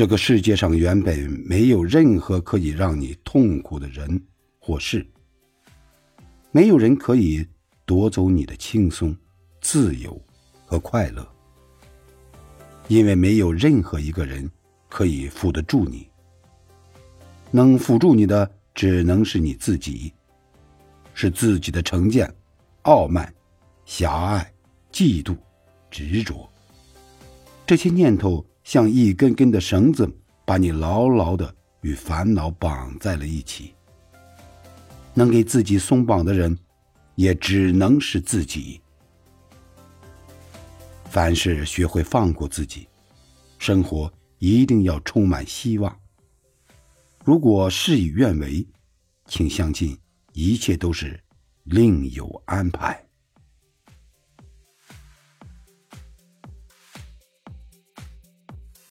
这个世界上原本没有任何可以让你痛苦的人或事，没有人可以夺走你的轻松、自由和快乐，因为没有任何一个人可以扶得住你。能辅助你的只能是你自己，是自己的成见、傲慢、狭隘、嫉妒、执着，这些念头。像一根根的绳子，把你牢牢的与烦恼绑在了一起。能给自己松绑的人，也只能是自己。凡事学会放过自己，生活一定要充满希望。如果事与愿违，请相信一切都是另有安排。